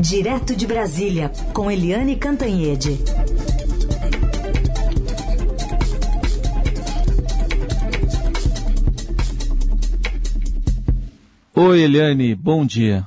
Direto de Brasília, com Eliane Cantanhede. Oi, Eliane, bom dia.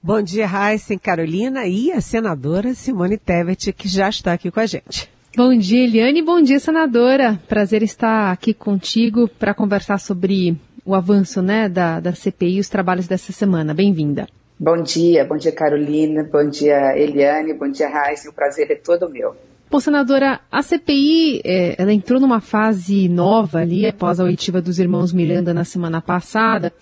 Bom dia, Raíssa, Carolina e a senadora Simone Tebet, que já está aqui com a gente. Bom dia, Eliane. Bom dia, senadora. Prazer estar aqui contigo para conversar sobre o avanço né, da, da CPI e os trabalhos dessa semana. Bem-vinda. Bom dia, bom dia, Carolina. Bom dia, Eliane. Bom dia, Raíssa. O prazer é todo meu. Bom, senadora, a CPI é, ela entrou numa fase nova ali após a oitiva dos irmãos Miranda na semana passada.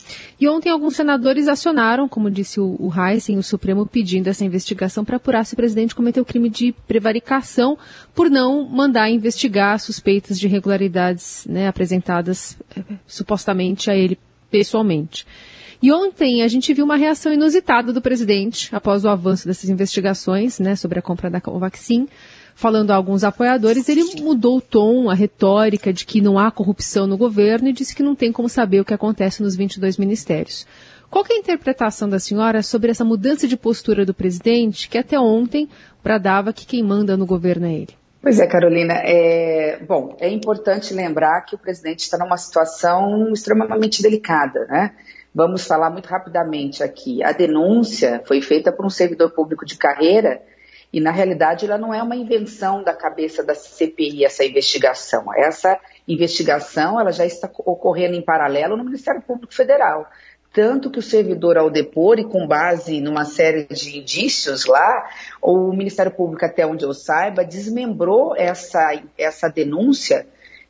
E ontem alguns senadores acionaram, como disse o, o Heisen, o Supremo pedindo essa investigação para apurar se o presidente cometeu crime de prevaricação por não mandar investigar suspeitas de irregularidades né, apresentadas é, supostamente a ele pessoalmente. E ontem a gente viu uma reação inusitada do presidente após o avanço dessas investigações né, sobre a compra da Covaxin falando a alguns apoiadores, ele mudou o tom, a retórica de que não há corrupção no governo e disse que não tem como saber o que acontece nos 22 ministérios. Qual é a interpretação da senhora sobre essa mudança de postura do presidente, que até ontem bradava que quem manda no governo é ele? Pois é, Carolina. É, bom, é importante lembrar que o presidente está numa situação extremamente delicada, né? Vamos falar muito rapidamente aqui. A denúncia foi feita por um servidor público de carreira e, na realidade, ela não é uma invenção da cabeça da CPI, essa investigação. Essa investigação ela já está ocorrendo em paralelo no Ministério Público Federal. Tanto que o servidor, ao depor e com base numa série de indícios lá, o Ministério Público, até onde eu saiba, desmembrou essa, essa denúncia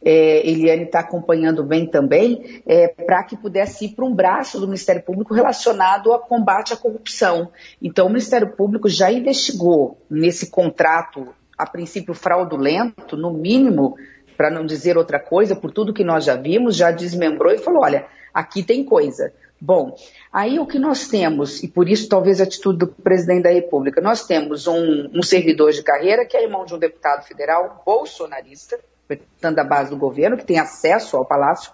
é, Eliane está acompanhando bem também, é, para que pudesse ir para um braço do Ministério Público relacionado ao combate à corrupção. Então, o Ministério Público já investigou nesse contrato, a princípio fraudulento, no mínimo, para não dizer outra coisa, por tudo que nós já vimos, já desmembrou e falou: olha, aqui tem coisa. Bom, aí o que nós temos, e por isso talvez a atitude do presidente da República, nós temos um, um servidor de carreira que é irmão de um deputado federal bolsonarista, representante da base do governo, que tem acesso ao Palácio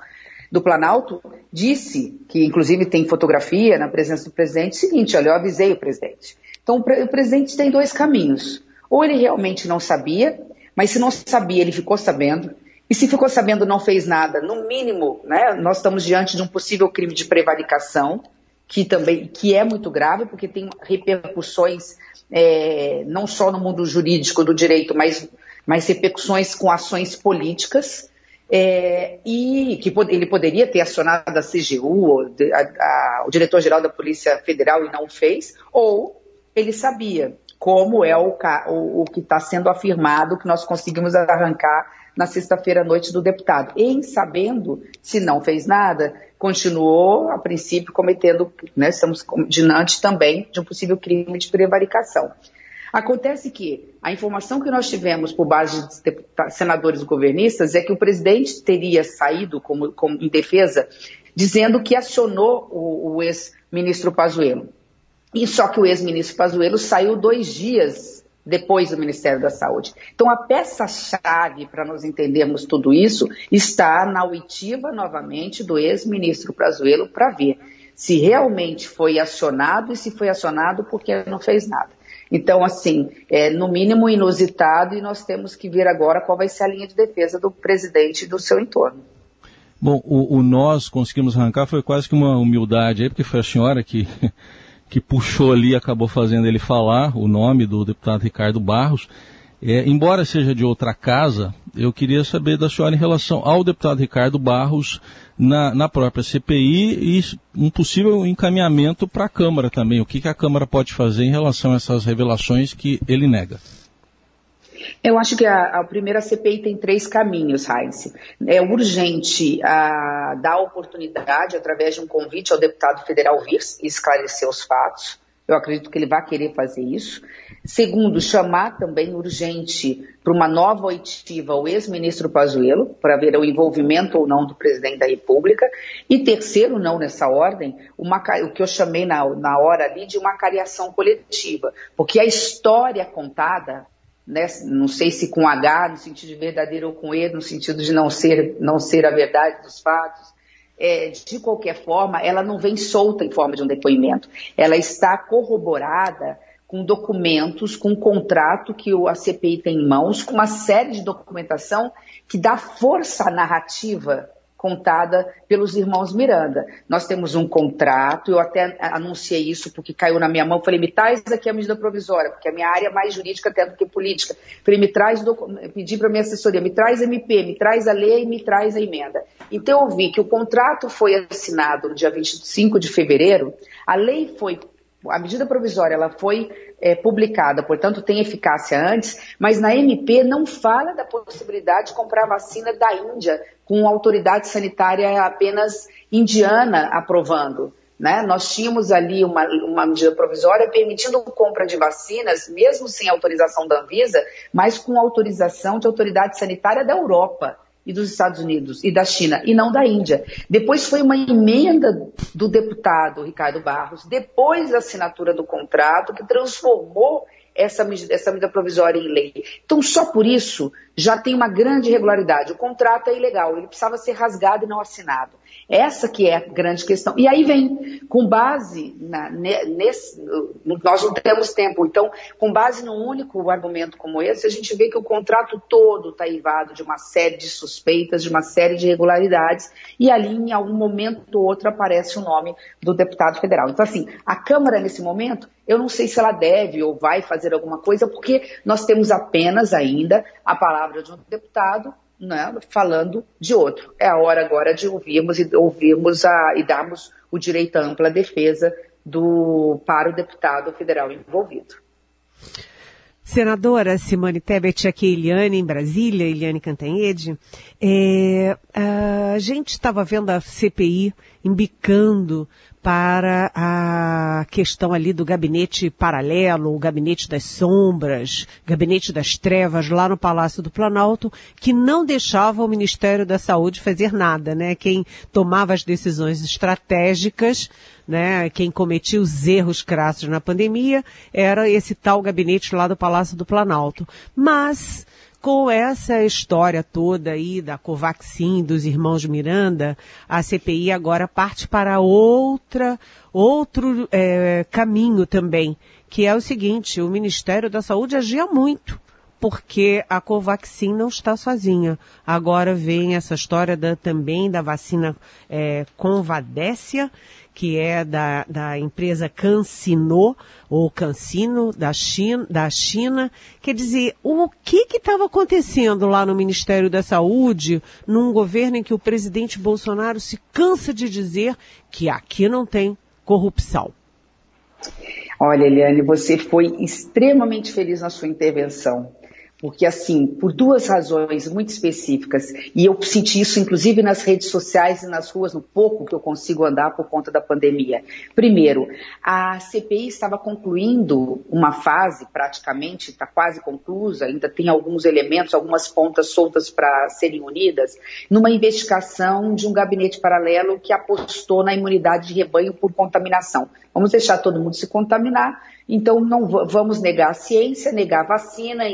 do Planalto, disse, que inclusive tem fotografia na presença do presidente, seguinte, olha, eu avisei o presidente. Então o, o presidente tem dois caminhos. Ou ele realmente não sabia, mas se não sabia, ele ficou sabendo, e se ficou sabendo não fez nada, no mínimo, né, nós estamos diante de um possível crime de prevaricação, que também que é muito grave, porque tem repercussões é, não só no mundo jurídico do direito, mas mas repercussões com ações políticas, é, e que ele poderia ter acionado a CGU, a, a, o diretor-geral da Polícia Federal, e não fez, ou ele sabia, como é o, o, o que está sendo afirmado, que nós conseguimos arrancar na sexta-feira à noite do deputado. Em sabendo, se não fez nada, continuou, a princípio, cometendo, né, estamos diante também de um possível crime de prevaricação. Acontece que a informação que nós tivemos por base de senadores governistas é que o presidente teria saído como, como em defesa dizendo que acionou o, o ex-ministro Pazuello. E só que o ex-ministro Pazuello saiu dois dias depois do Ministério da Saúde. Então, a peça-chave para nós entendermos tudo isso está na oitiva, novamente, do ex-ministro Pazuello para ver se realmente foi acionado e se foi acionado porque não fez nada. Então, assim, é no mínimo inusitado e nós temos que ver agora qual vai ser a linha de defesa do presidente e do seu entorno. Bom, o, o nós conseguimos arrancar foi quase que uma humildade aí, porque foi a senhora que, que puxou ali acabou fazendo ele falar o nome do deputado Ricardo Barros. É, embora seja de outra casa, eu queria saber da senhora em relação ao deputado Ricardo Barros na, na própria CPI e um possível encaminhamento para a Câmara também. O que, que a Câmara pode fazer em relação a essas revelações que ele nega? Eu acho que a, a primeira CPI tem três caminhos, Heinz. É urgente a, dar oportunidade, através de um convite ao deputado federal vir esclarecer os fatos. Eu acredito que ele vai querer fazer isso. Segundo, chamar também urgente para uma nova oitiva o ex-ministro Pazuello, para ver o envolvimento ou não do presidente da República. E terceiro, não nessa ordem, uma, o que eu chamei na, na hora ali de uma cariação coletiva. Porque a história contada, né, não sei se com H, no sentido de verdadeiro ou com E, no sentido de não ser, não ser a verdade dos fatos, é, de qualquer forma, ela não vem solta em forma de um depoimento. Ela está corroborada com documentos, com um contrato que a CPI tem em mãos, com uma série de documentação que dá força à narrativa contada pelos irmãos Miranda. Nós temos um contrato, eu até anunciei isso porque caiu na minha mão, falei, me traz aqui a medida provisória, porque a minha área é mais jurídica até do que política. Falei, me traz, pedi para minha assessoria, me traz MP, me traz a lei, me traz a emenda. Então eu vi que o contrato foi assinado no dia 25 de fevereiro, a lei foi a medida provisória ela foi é, publicada, portanto tem eficácia antes, mas na MP não fala da possibilidade de comprar vacina da Índia com autoridade sanitária apenas indiana aprovando. Né? Nós tínhamos ali uma, uma medida provisória permitindo compra de vacinas, mesmo sem autorização da Anvisa, mas com autorização de autoridade sanitária da Europa e dos Estados Unidos e da China, e não da Índia. Depois foi uma emenda do deputado Ricardo Barros, depois da assinatura do contrato, que transformou essa medida, essa medida provisória em lei. Então, só por isso, já tem uma grande irregularidade. O contrato é ilegal, ele precisava ser rasgado e não assinado. Essa que é a grande questão. E aí vem, com base na, nesse, nós não temos tempo, então, com base num único argumento como esse, a gente vê que o contrato todo está eivado de uma série de suspeitas, de uma série de irregularidades, e ali, em algum momento ou outro, aparece o nome do deputado federal. Então, assim, a Câmara, nesse momento, eu não sei se ela deve ou vai fazer alguma coisa, porque nós temos apenas ainda a palavra de um deputado né, falando de outro. É a hora agora de ouvirmos e ouvirmos a, e darmos o direito à ampla defesa do, para o deputado federal envolvido. Senadora Simone Tebet, aqui Eliane em Brasília, Eliane Cantanhede. É, a gente estava vendo a CPI embicando para a questão ali do gabinete paralelo, o gabinete das sombras, gabinete das trevas lá no Palácio do Planalto, que não deixava o Ministério da Saúde fazer nada, né? Quem tomava as decisões estratégicas, né? Quem cometia os erros crassos na pandemia era esse tal gabinete lá do Palácio do Planalto. Mas com essa história toda aí da Covaxin, dos irmãos Miranda, a CPI agora parte para outra, outro é, caminho também, que é o seguinte, o Ministério da Saúde agia muito porque a Covaxin não está sozinha. Agora vem essa história da, também da vacina é, Convadécia, que é da, da empresa CanSino, ou CanSino, da China, da China. Quer dizer, o que estava acontecendo lá no Ministério da Saúde, num governo em que o presidente Bolsonaro se cansa de dizer que aqui não tem corrupção? Olha, Eliane, você foi extremamente feliz na sua intervenção porque assim, por duas razões muito específicas, e eu senti isso inclusive nas redes sociais e nas ruas, no pouco que eu consigo andar por conta da pandemia. Primeiro, a CPI estava concluindo uma fase, praticamente, está quase conclusa, ainda tem alguns elementos, algumas pontas soltas para serem unidas, numa investigação de um gabinete paralelo que apostou na imunidade de rebanho por contaminação. Vamos deixar todo mundo se contaminar então, não vamos negar a ciência, negar a vacina,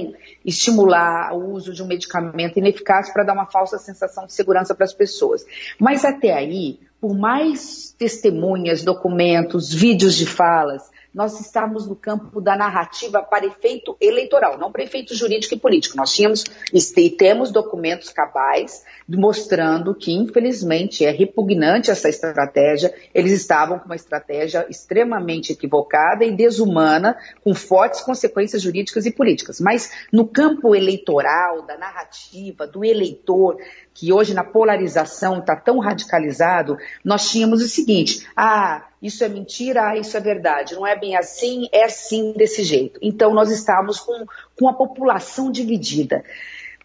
estimular o uso de um medicamento ineficaz para dar uma falsa sensação de segurança para as pessoas. Mas até aí, por mais testemunhas, documentos, vídeos de falas, nós estávamos no campo da narrativa para efeito eleitoral, não para efeito jurídico e político. Nós tínhamos e temos documentos cabais mostrando que, infelizmente, é repugnante essa estratégia. Eles estavam com uma estratégia extremamente equivocada e desumana, com fortes consequências jurídicas e políticas. Mas no campo eleitoral, da narrativa, do eleitor, que hoje na polarização está tão radicalizado, nós tínhamos o seguinte: ah, isso é mentira, ah, isso é verdade. Não é bem assim, é sim desse jeito. Então nós estávamos com, com a população dividida.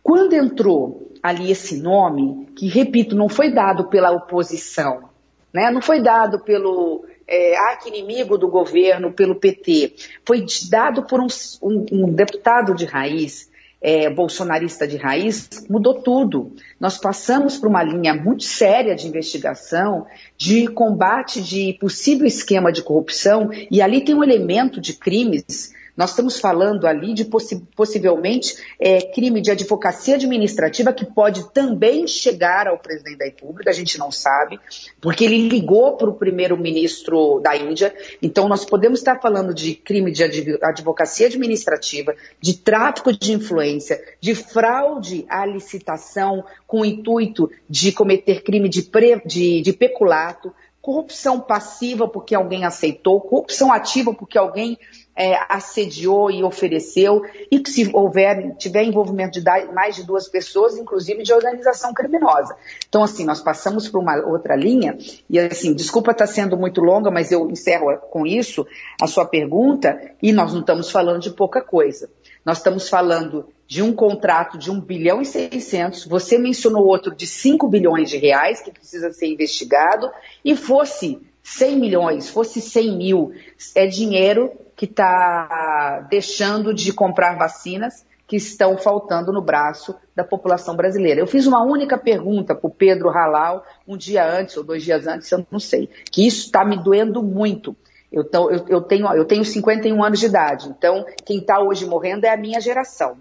Quando entrou ali esse nome, que repito, não foi dado pela oposição, né? não foi dado pelo é, arqui-inimigo do governo, pelo PT, foi dado por um, um, um deputado de raiz é, bolsonarista de raiz, mudou tudo. Nós passamos por uma linha muito séria de investigação, de combate de possível esquema de corrupção, e ali tem um elemento de crimes Nós estamos falando ali de possi possivelmente é, crime de advocacia administrativa que pode também chegar ao presidente da República, a gente não sabe, porque ele ligou para o primeiro-ministro da Índia. Então, nós podemos estar falando de crime de advocacia administrativa, de tráfico de influência, de fraude à licitação com o intuito de cometer crime de, de, de peculato, corrupção passiva porque alguém aceitou, corrupção ativa porque alguém é, assediou e ofereceu, e que se houver, tiver envolvimento de mais de duas pessoas, inclusive de organização criminosa. Então, assim, nós passamos por uma outra linha, e assim, desculpa estar sendo muito longa, mas eu encerro com isso a sua pergunta, e nós não estamos falando de pouca coisa. Nós estamos falando de um contrato de 1 bilhão e 600, você mencionou outro de 5 bilhões de reais que precisa ser investigado, e fosse 100 milhões, fosse 100 mil, é dinheiro que está deixando de comprar vacinas que estão faltando no braço da população brasileira. Eu fiz uma única pergunta para o Pedro Halal um dia antes ou dois dias antes, eu não sei, que isso está me doendo muito. Eu, eu, eu, tenho, eu tenho 51 anos de idade, então quem está hoje morrendo é a minha geração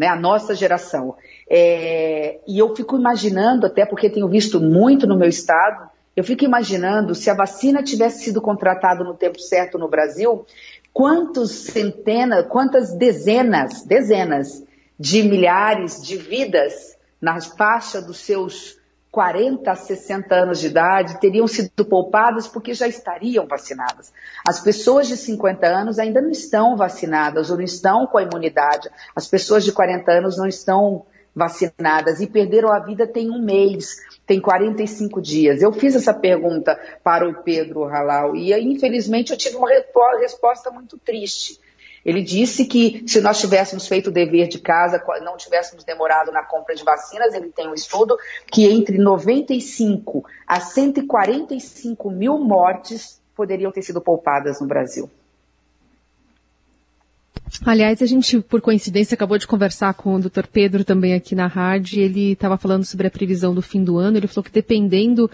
né, a nossa geração. É, e eu fico imaginando, até porque tenho visto muito no meu estado, eu fico imaginando se a vacina tivesse sido contratada no tempo certo no Brasil, quantos centenas, quantas dezenas, dezenas de milhares de vidas na faixa dos seus 40 a 60 anos de idade teriam sido poupadas porque já estariam vacinadas. As pessoas de 50 anos ainda não estão vacinadas ou não estão com a imunidade. As pessoas de 40 anos não estão vacinadas e perderam a vida tem um mês, tem 45 dias. Eu fiz essa pergunta para o Pedro Halal e infelizmente eu tive uma resposta muito triste. Ele disse que se nós tivéssemos feito o dever de casa, não tivéssemos demorado na compra de vacinas, ele tem um estudo que entre 95 a 145 mil mortes poderiam ter sido poupadas no Brasil. Aliás, a gente, por coincidência, acabou de conversar com o Dr. Pedro também aqui na rádio. Ele estava falando sobre a previsão do fim do ano. Ele falou que dependendo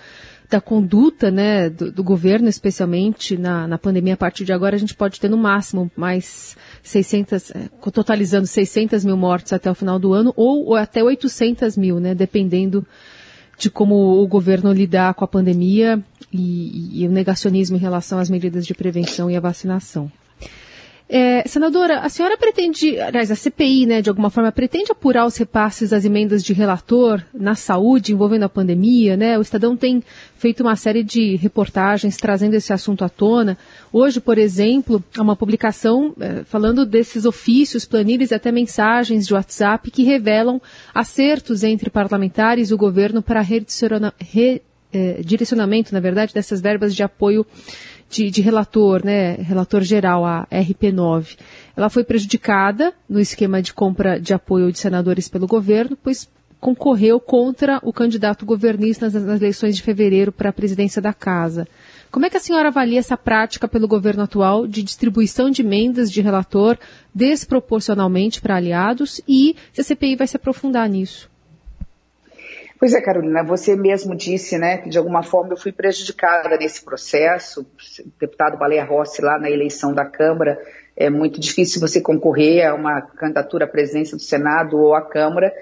da conduta né, do, do, governo, especialmente na, na pandemia, a partir de agora a gente pode ter no máximo mais 600, é, totalizando 600 mil mortes até o final do ano, ou, ou até 800 mil, né, dependendo de como o governo lidar com a pandemia e, e o negacionismo em relação às medidas de prevenção e a vacinação. É, senadora, a senhora pretende, aliás, a CPI, né, de alguma forma, pretende apurar os repasses das emendas de relator na saúde envolvendo a pandemia, né? O Estadão tem feito uma série de reportagens trazendo esse assunto à tona. Hoje, por exemplo, há uma publicação é, falando desses ofícios, planilhas e até mensagens de WhatsApp que revelam acertos entre parlamentares e o governo para redirecionamento, na verdade, dessas verbas de apoio de, de relator, né, relator geral, a RP9, ela foi prejudicada no esquema de compra de apoio de senadores pelo governo, pois concorreu contra o candidato governista nas, nas eleições de fevereiro para a presidência da Casa. Como é que a senhora avalia essa prática pelo governo atual de distribuição de emendas de relator desproporcionalmente para aliados e se a CPI vai se aprofundar nisso? Pois é, Carolina, você mesmo disse, né, que de alguma forma eu fui prejudicada nesse processo. O deputado Baleia Rossi lá na eleição da Câmara, é muito difícil você concorrer a uma candidatura à presidência do Senado ou à Câmara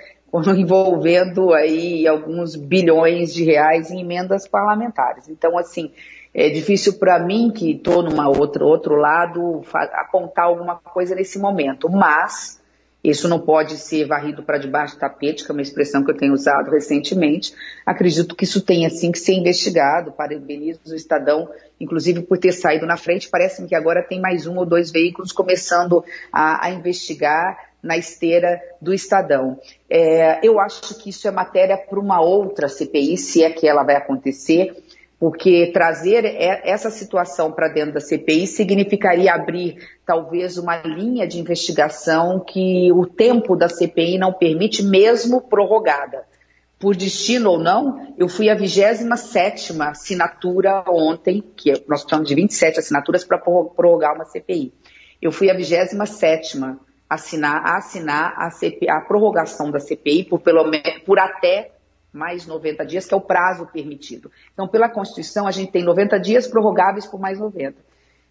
envolvendo aí alguns bilhões de reais em emendas parlamentares. Então, assim, é difícil para mim, que estou numa outro lado, apontar alguma coisa nesse momento. Mas isso não pode ser varrido para debaixo do tapete, que é uma expressão que eu tenho usado recentemente. Acredito que isso tenha sim que ser investigado. Parabenizo o Estadão, inclusive por ter saído na frente. Parece-me que agora tem mais um ou dois veículos começando a, a investigar na esteira do Estadão. É, eu acho que isso é matéria para uma outra CPI, se é que ela vai acontecer porque trazer essa situação para dentro da CPI significaria abrir talvez uma linha de investigação que o tempo da CPI não permite, mesmo prorrogada. Por destino ou não, eu fui a 27 assinatura ontem, que nós precisamos de 27 assinaturas para prorrogar uma CPI. Eu fui a 27 assinar, assinar a, CPI, a prorrogação da CPI por, pelo, por até mais 90 dias, que é o prazo permitido. Então, pela Constituição, a gente tem 90 dias prorrogáveis por mais 90.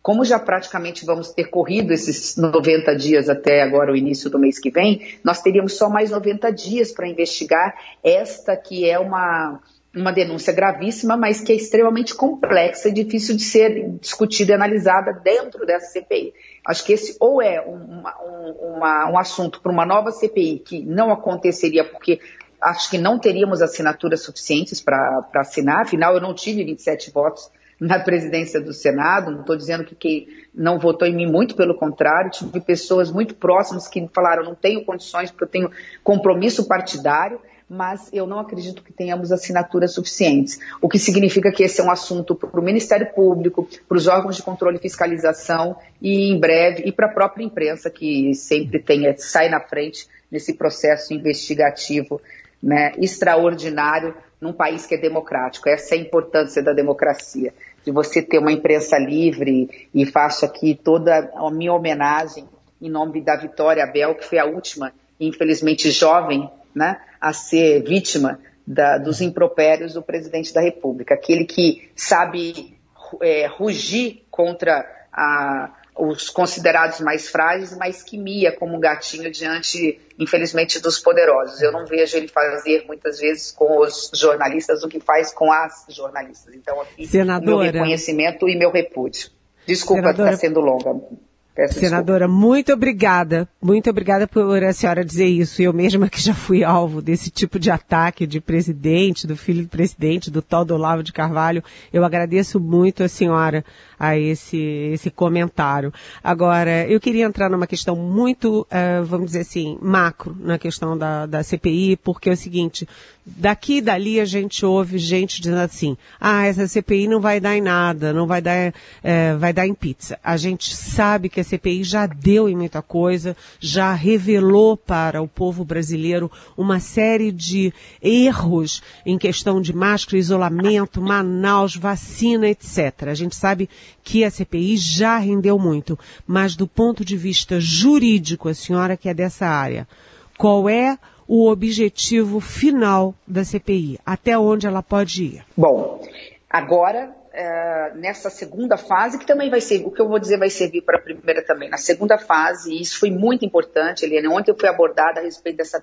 como já praticamente vamos ter corrido esses 90 dias até agora o início do mês que vem, nós teríamos só mais 90 dias para investigar esta que é uma, uma denúncia gravíssima, mas que é extremamente complexa e difícil de ser discutida e analisada dentro dessa CPI. Acho que esse ou é um, uma, um assunto para uma nova CPI que não aconteceria porque acho que não teríamos assinaturas suficientes para assinar, afinal eu não tive 27 votos na presidência do Senado, não estou dizendo que quem não votou em mim, muito pelo contrário, tive pessoas muito próximas que falaram, não tenho condições porque eu tenho compromisso partidário, mas eu não acredito que tenhamos assinaturas suficientes, o que significa que esse é um assunto para o Ministério Público, para os órgãos de controle e fiscalização e em breve, e para a própria imprensa que sempre tem, é, sai na frente nesse processo investigativo né, extraordinário num país que é democrático. Essa é a importância da democracia, de você ter uma imprensa livre e faço aqui toda a minha homenagem em nome da Vitória Bel, que foi a última, infelizmente jovem, né, a ser vítima da, dos impropérios do presidente da República, aquele que sabe é, rugir contra a, os considerados mais frágeis, mas que mia como um gatinho diante, infelizmente, dos poderosos. Eu não vejo ele fazer muitas vezes com os jornalistas o que faz com as jornalistas. Então, aqui, Senadora, meu reconhecimento e meu repúdio. Desculpa Senadora, estar sendo longa. Peço Senadora, desculpa. muito obrigada. Muito obrigada por a senhora dizer isso. Eu mesma que já fui alvo desse tipo de ataque de presidente, do filho do presidente, do tal do Olavo de Carvalho. Eu agradeço muito a senhora a esse, esse comentário. Agora, eu queria entrar numa questão muito, uh, vamos dizer assim, macro na questão da, da CPI, porque é o seguinte, daqui e dali a gente ouve gente dizendo assim, ah, essa CPI não vai dar em nada, não vai dar, é, vai dar em pizza. A gente sabe que a CPI já deu em muita coisa, já revelou para o povo brasileiro uma série de erros em questão de máscara, isolamento, Manaus, vacina, etc. A gente sabe que a CPI já rendeu muito, mas do ponto de vista jurídico, a senhora que é dessa área, qual é o objetivo final da CPI? Até onde ela pode ir? Bom, agora, é, nessa segunda fase, que também vai ser, o que eu vou dizer vai servir para a primeira também, na segunda fase, e isso foi muito importante, Eliane, ontem foi abordada a respeito dessa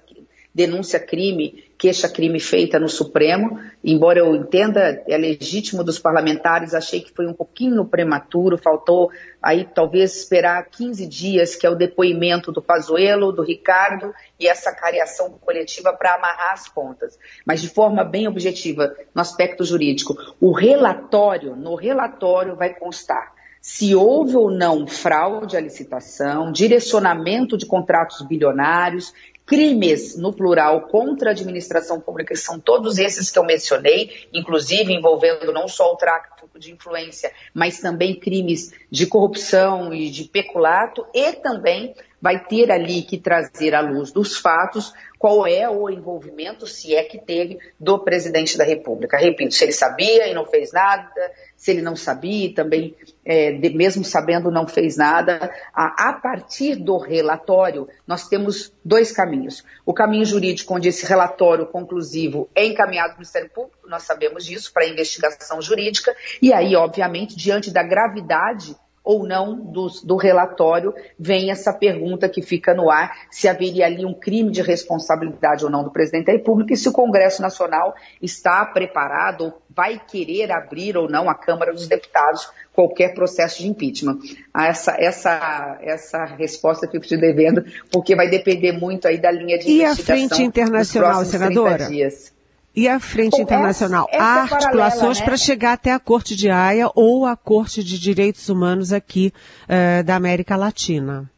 denúncia-crime, queixa-crime feita no Supremo. Embora eu entenda, é legítimo dos parlamentares, achei que foi um pouquinho prematuro, faltou aí talvez esperar 15 dias, que é o depoimento do Pazuello, do Ricardo e essa cariação coletiva para amarrar as pontas. Mas de forma bem objetiva, no aspecto jurídico, o relatório, no relatório vai constar se houve ou não fraude à licitação, direcionamento de contratos bilionários, crimes, no plural, contra a administração pública, que são todos esses que eu mencionei, inclusive envolvendo não só o tráfico de influência, mas também crimes de corrupção e de peculato, e também vai ter ali que trazer à luz dos fatos qual é o envolvimento, se é que teve, do presidente da República. Repito, se ele sabia e não fez nada, se ele não sabia e também, é, de, mesmo sabendo, não fez nada. A, a, partir do relatório, nós temos dois caminhos. O caminho jurídico, onde esse relatório conclusivo é encaminhado para o Ministério Público, nós sabemos disso, para investigação jurídica, e aí, obviamente, diante da gravidade ou não do, do, relatório, vem essa pergunta que fica no ar, se haveria ali um crime de responsabilidade ou não do presidente da República e se o Congresso Nacional está preparado ou vai querer abrir ou não a Câmara dos Deputados qualquer processo de impeachment. Ah, essa, essa, essa resposta eu fico te devendo, porque vai depender muito aí da linha de e investigação. E a frente internacional, senadora? Dias. E a Frente Bom, Internacional? Essa, essa Há é articulações né? para chegar até a Corte de Haia ou a Corte de Direitos Humanos aqui uh, da América Latina.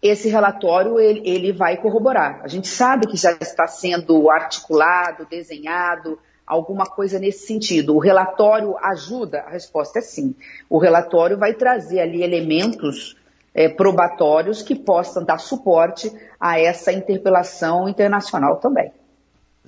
Esse relatório ele, ele vai corroborar. A gente sabe que já está sendo articulado, desenhado, alguma coisa nesse sentido. O relatório ajuda? A resposta é sim. O relatório vai trazer ali elementos é, probatórios que possam dar suporte a essa interpelação internacional também.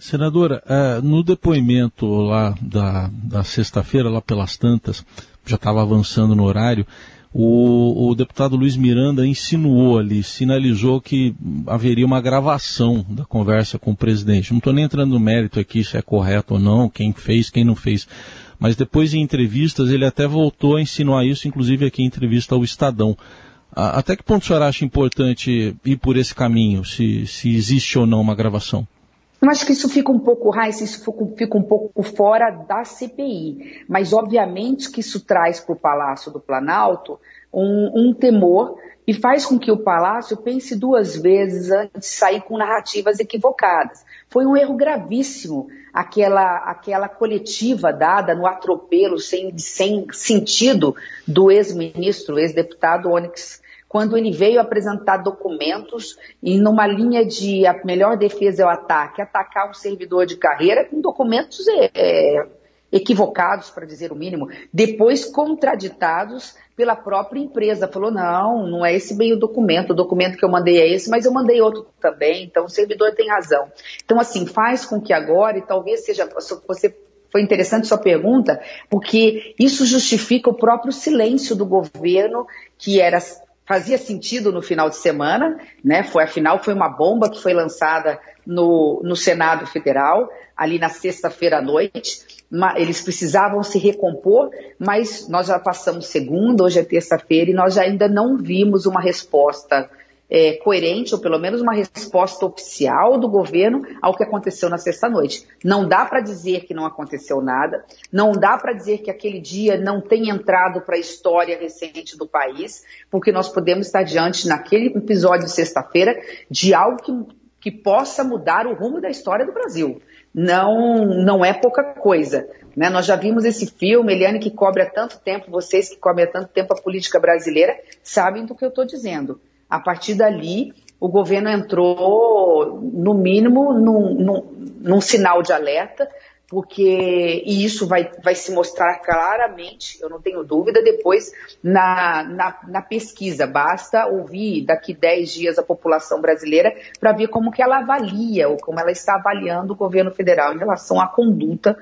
Senadora, uh, no depoimento lá da, da sexta-feira, lá pelas tantas, já estava avançando no horário, o, o, deputado Luiz Miranda insinuou ali, sinalizou que haveria uma gravação da conversa com o presidente. Não estou nem entrando no mérito aqui se é correto ou não, quem fez, quem não fez. mas depois em entrevistas ele até voltou a insinuar isso, inclusive aqui em entrevista ao Estadão. Até que ponto o senhor acha importante ir por esse caminho, se, se existe ou não uma gravação? Eu acho que isso fica um pouco, Raíssa, isso fica um pouco fora da CPI. Mas, obviamente, que isso traz para o Palácio do Planalto um, um temor e faz com que o Palácio pense duas vezes antes de sair com narrativas equivocadas. Foi um erro gravíssimo aquela, aquela coletiva dada no atropelo sem, sem sentido do ex-ministro, ex-deputado Onyx, quando ele veio apresentar documentos e numa linha de a melhor defesa é o ataque, atacar um servidor de carreira com documentos é, é, equivocados, para dizer o mínimo, depois contraditados pela própria empresa. Falou, não, não é esse bem o documento, o documento que eu mandei é esse, mas eu mandei outro também, então o servidor tem razão. Então, assim, faz com que agora, e talvez seja, você foi interessante sua pergunta, porque isso justifica o próprio silêncio do governo, que era fazia sentido no final de semana, né? Foi afinal foi uma bomba que foi lançada no, no Senado Federal ali na sexta-feira à noite eles precisavam se recompor, mas nós já passamos segunda, hoje é terça-feira, e nós ainda não vimos uma resposta é, coerente, ou pelo menos uma resposta oficial do governo ao que aconteceu na sexta-noite. Não dá para dizer que não aconteceu nada, não dá para dizer que aquele dia não tem entrado para a história recente do país, porque nós podemos estar diante, naquele episódio de sexta-feira, de algo que, que possa mudar o rumo da história do Brasil não, não é pouca coisa. Né? Nós já vimos esse filme, Eliane, que cobre há tanto tempo, vocês que cobrem há tanto tempo a política brasileira, sabem do que eu estou dizendo. A partir dali, o governo entrou, no mínimo, num, num, num sinal de alerta, porque e isso vai, vai se mostrar claramente, eu não tenho dúvida, depois na, na, na pesquisa. Basta ouvir daqui 10 dias a população brasileira para ver como que ela avalia, ou como ela está avaliando o governo federal em relação à conduta,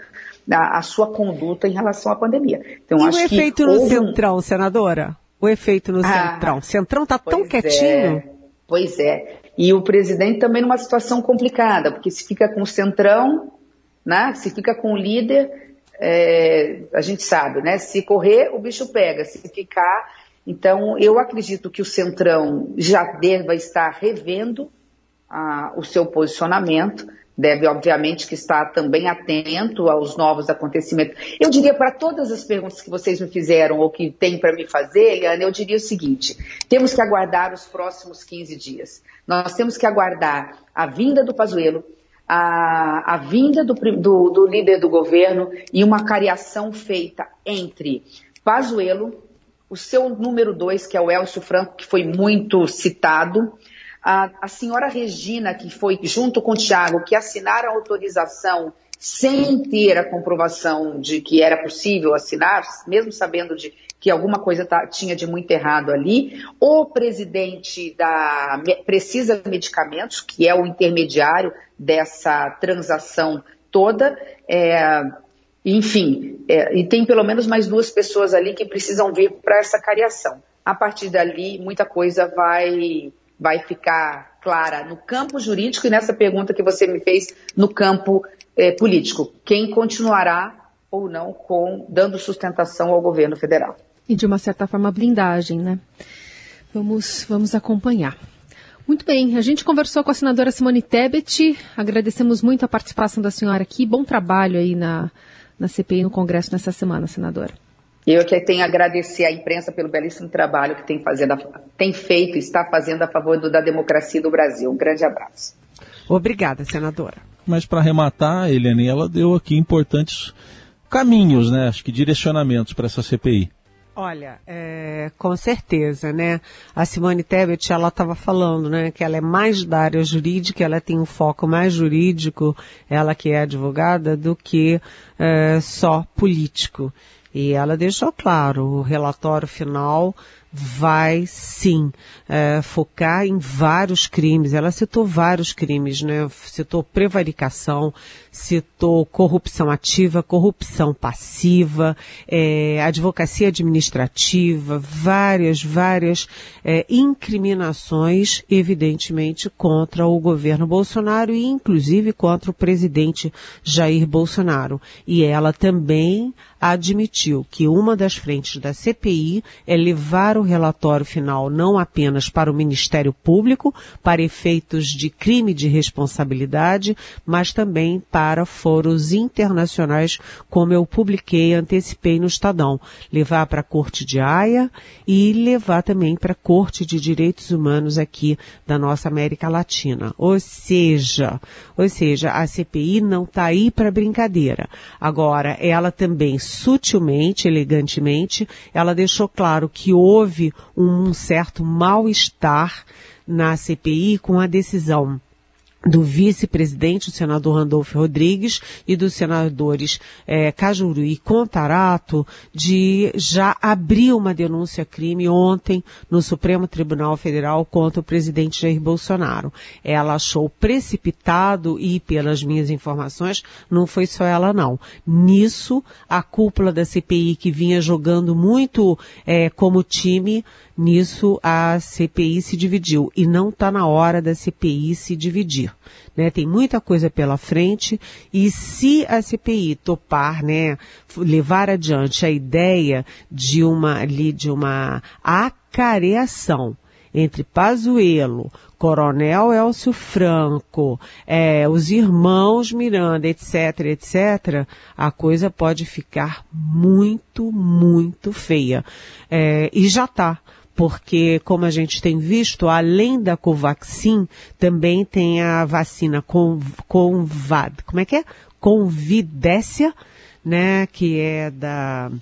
a, a sua conduta em relação à pandemia. Então, e acho o efeito no Centrão, um... senadora? O efeito no ah, Centrão. Centrão está tão quietinho. É, pois é. E o presidente também numa situação complicada, porque se fica com o Centrão, né? Se fica com o líder, é, a gente sabe, né? Se correr, o bicho pega. Se ficar, então eu acredito que o Centrão já deva estar revendo ah, o seu posicionamento. Deve, obviamente, que estar também atento aos novos acontecimentos. Eu diria para todas as perguntas que vocês me fizeram ou que tem para me fazer, Eliane, eu diria o seguinte: temos que aguardar os próximos 15 dias. Nós temos que aguardar a vinda do Pazuello, a, a vinda do, do, do, líder do governo e uma cariação feita entre Pazuello, o seu número dois, que é o Elcio Franco, que foi muito citado, a, a senhora Regina, que foi junto com o Tiago, que assinaram a autorização sem ter a comprovação de que era possível assinar, mesmo sabendo de que alguma coisa tá, tinha de muito errado ali. O presidente da Precisa Medicamentos, que é o intermediário dessa transação toda, é, enfim, é, e tem pelo menos mais duas pessoas ali que precisam vir para essa cariação. A partir dali, muita coisa vai, vai ficar clara no campo jurídico e nessa pergunta que você me fez no campo é, político. Quem continuará ou não com dando sustentação ao governo federal. E de uma certa forma blindagem, né? Vamos, vamos acompanhar. Muito bem, a gente conversou com a senadora Simone Tebet, agradecemos muito a participação da senhora aqui, bom trabalho aí na, na CPI no Congresso nessa semana, senadora. Eu que tenho a agradecer à imprensa pelo belíssimo trabalho que tem, fazendo, tem feito e está fazendo a favor do, da democracia do Brasil. Um grande abraço. Obrigada, senadora. Mas para arrematar, Eliane, ela deu aqui importantes caminhos, né? Acho que direcionamentos para essa CPI. Olha, é, com certeza, né? A Simone Tebet, ela estava falando, né, que ela é mais da área jurídica, ela tem um foco mais jurídico, ela que é advogada, do que é, só político. E ela deixou claro, o relatório final vai sim é, focar em vários crimes. Ela citou vários crimes, né? Citou prevaricação, citou corrupção ativa, corrupção passiva, é, advocacia administrativa, várias, várias é, incriminações, evidentemente, contra o governo Bolsonaro e, inclusive, contra o presidente Jair Bolsonaro. E ela também admitiu que uma das frentes da CPI é levar o relatório final não apenas para o Ministério Público, para efeitos de crime de responsabilidade, mas também para foros internacionais, como eu publiquei, antecipei no Estadão. Levar para a Corte de Haia e levar também para a Corte de Direitos Humanos aqui da nossa América Latina. Ou seja, ou seja, a CPI não está aí para brincadeira. Agora, ela também sutilmente, elegantemente, ela deixou claro que houve um certo mal-estar na CPI com a decisão do vice-presidente, o senador Randolfo Rodrigues, e dos senadores é, Cajuru e Contarato, de já abrir uma denúncia-crime ontem no Supremo Tribunal Federal contra o presidente Jair Bolsonaro. Ela achou precipitado e, pelas minhas informações, não foi só ela não. Nisso, a cúpula da CPI, que vinha jogando muito é, como time, nisso a CPI se dividiu. E não está na hora da CPI se dividir. Né? Tem muita coisa pela frente e se a CPI topar, né, levar adiante a ideia de uma ali de uma acareação entre Pazuello, Coronel Elcio Franco, é, os irmãos Miranda, etc., etc., a coisa pode ficar muito, muito feia. É, e já está porque, como a gente tem visto, além da Covaxin, também tem a vacina Convad, como é que é? Convidécia, né, que é da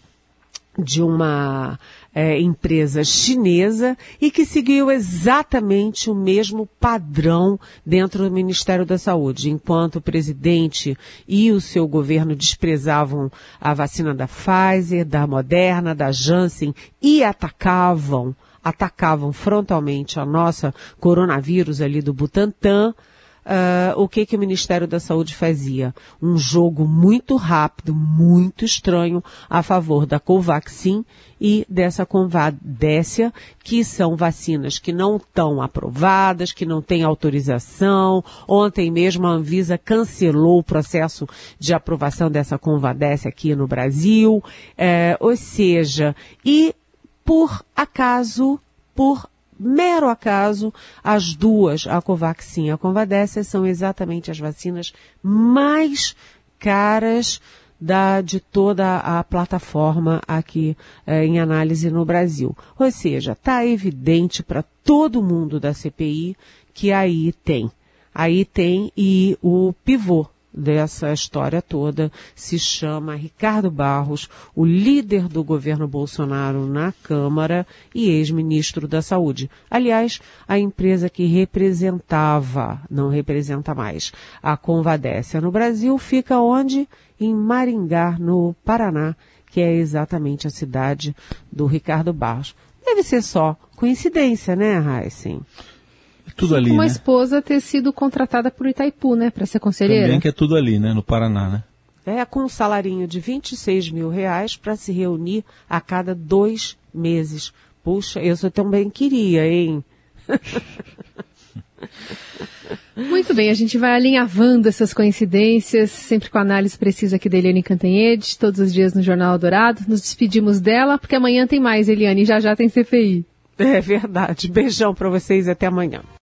de uma é, empresa chinesa e que seguiu exatamente o mesmo padrão dentro do Ministério da Saúde. Enquanto o presidente e o seu governo desprezavam a vacina da Pfizer, da Moderna, da Janssen e atacavam atacavam frontalmente a nossa coronavírus ali do Butantan, Uh, o que, que o Ministério da Saúde fazia? Um jogo muito rápido, muito estranho a favor da Covaxin e dessa Convadécia, que são vacinas que não estão aprovadas, que não têm autorização. Ontem mesmo a Anvisa cancelou o processo de aprovação dessa Convadécia aqui no Brasil. Uh, ou seja, e por acaso, por mero acaso, as duas, a Covaxin e a Convadécia, são exatamente as vacinas mais caras da, de toda a plataforma aqui eh, em análise no Brasil. Ou seja, está evidente para todo mundo da CPI que aí tem. Aí tem e o pivô dessa história toda se chama Ricardo Barros, o líder do governo Bolsonaro na Câmara e ex-ministro da Saúde. Aliás, a empresa que representava, não representa mais, a Convadécia no Brasil fica onde? Em Maringá, no Paraná, que é exatamente a cidade do Ricardo Barros. Deve ser só coincidência, né, Heisen? Tudo ali, uma né? esposa ter sido contratada por Itaipu, né, para ser conselheira. Também que é tudo ali, né, no Paraná, né? É, com um salarinho de 26 mil reais para se reunir a cada dois meses. Puxa, eu só também queria, hein? Muito bem, a gente vai alinhavando essas coincidências, sempre com a análise precisa aqui da Eliane Cantanhede, todos os dias no Jornal Dourado. Nos despedimos dela, porque amanhã tem mais, Eliane, já já tem CPI. É verdade. Beijão para vocês e até amanhã.